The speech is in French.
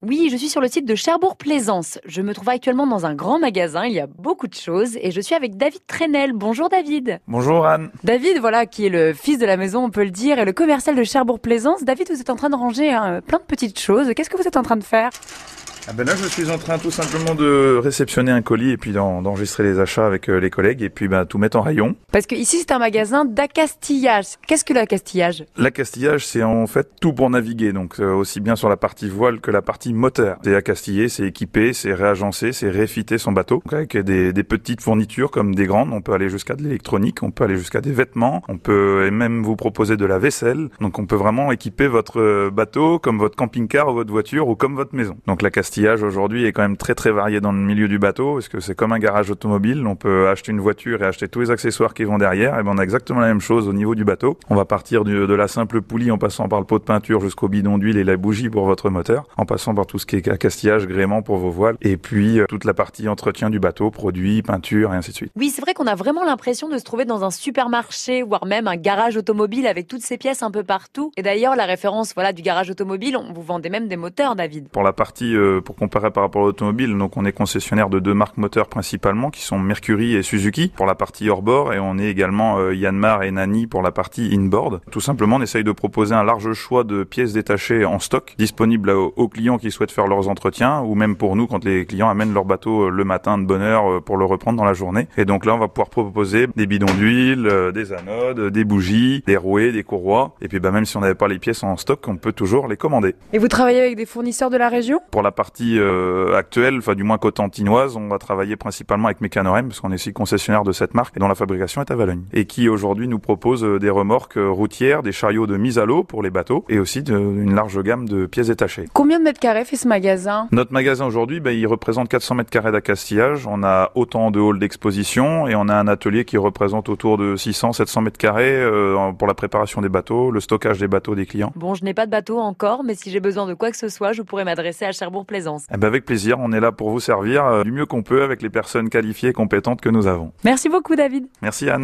Oui, je suis sur le site de Cherbourg-Plaisance. Je me trouve actuellement dans un grand magasin, il y a beaucoup de choses et je suis avec David Trenel. Bonjour David. Bonjour Anne. David, voilà, qui est le fils de la maison, on peut le dire, et le commercial de Cherbourg-Plaisance. David, vous êtes en train de ranger hein, plein de petites choses. Qu'est-ce que vous êtes en train de faire? Ah ben là, je suis en train tout simplement de réceptionner un colis et puis d'enregistrer les achats avec euh, les collègues et puis ben, tout mettre en rayon. Parce que ici, c'est un magasin d'accastillage. Qu'est-ce que l'accastillage? L'accastillage, c'est en fait tout pour naviguer, donc euh, aussi bien sur la partie voile que la partie moteur. C'est accastiller, c'est équiper, c'est réagencer, c'est réfiter son bateau. Donc avec des, des, petites fournitures comme des grandes, on peut aller jusqu'à de l'électronique, on peut aller jusqu'à des vêtements, on peut même vous proposer de la vaisselle. Donc on peut vraiment équiper votre euh, bateau comme votre camping-car ou votre voiture ou comme votre maison. Donc l'accastillage aujourd'hui est quand même très très varié dans le milieu du bateau parce que c'est comme un garage automobile. On peut acheter une voiture et acheter tous les accessoires qui vont derrière. Et ben on a exactement la même chose au niveau du bateau. On va partir de la simple poulie en passant par le pot de peinture jusqu'au bidon d'huile et la bougie pour votre moteur, en passant par tout ce qui est accastillage, gréement pour vos voiles et puis euh, toute la partie entretien du bateau, produits, peinture et ainsi de suite. Oui, c'est vrai qu'on a vraiment l'impression de se trouver dans un supermarché, voire même un garage automobile avec toutes ces pièces un peu partout. Et d'ailleurs, la référence voilà du garage automobile, on vous vendait même des moteurs, David. Pour la partie euh, pour comparer par rapport à l'automobile, donc on est concessionnaire de deux marques moteurs principalement, qui sont Mercury et Suzuki pour la partie hors-bord, et on est également euh, Yanmar et Nani pour la partie in-board. Tout simplement, on essaye de proposer un large choix de pièces détachées en stock, disponibles aux, clients qui souhaitent faire leurs entretiens, ou même pour nous quand les clients amènent leur bateau euh, le matin de bonne heure euh, pour le reprendre dans la journée. Et donc là, on va pouvoir proposer des bidons d'huile, des anodes, des bougies, des rouets, des courroies, et puis bah, même si on n'avait pas les pièces en stock, on peut toujours les commander. Et vous travaillez avec des fournisseurs de la région? Pour la partie euh, actuelle, enfin du moins cotentinoise, on va travailler principalement avec Mécanorem parce qu'on est aussi concessionnaire de cette marque et dont la fabrication est à Valogne et qui aujourd'hui nous propose euh, des remorques euh, routières, des chariots de mise à l'eau pour les bateaux et aussi de, une large gamme de pièces détachées. Combien de mètres carrés fait ce magasin? Notre magasin aujourd'hui, ben, il représente 400 mètres carrés d'accastillage. On a autant de halls d'exposition et on a un atelier qui représente autour de 600-700 mètres carrés pour la préparation des bateaux, le stockage des bateaux des clients. Bon, je n'ai pas de bateau encore, mais si j'ai besoin de quoi que ce soit, je pourrais m'adresser à Eh ben avec plaisir, on est là pour vous servir euh, du mieux qu'on peut avec les personnes qualifiées et compétentes que nous avons. Merci beaucoup David. Merci Anne.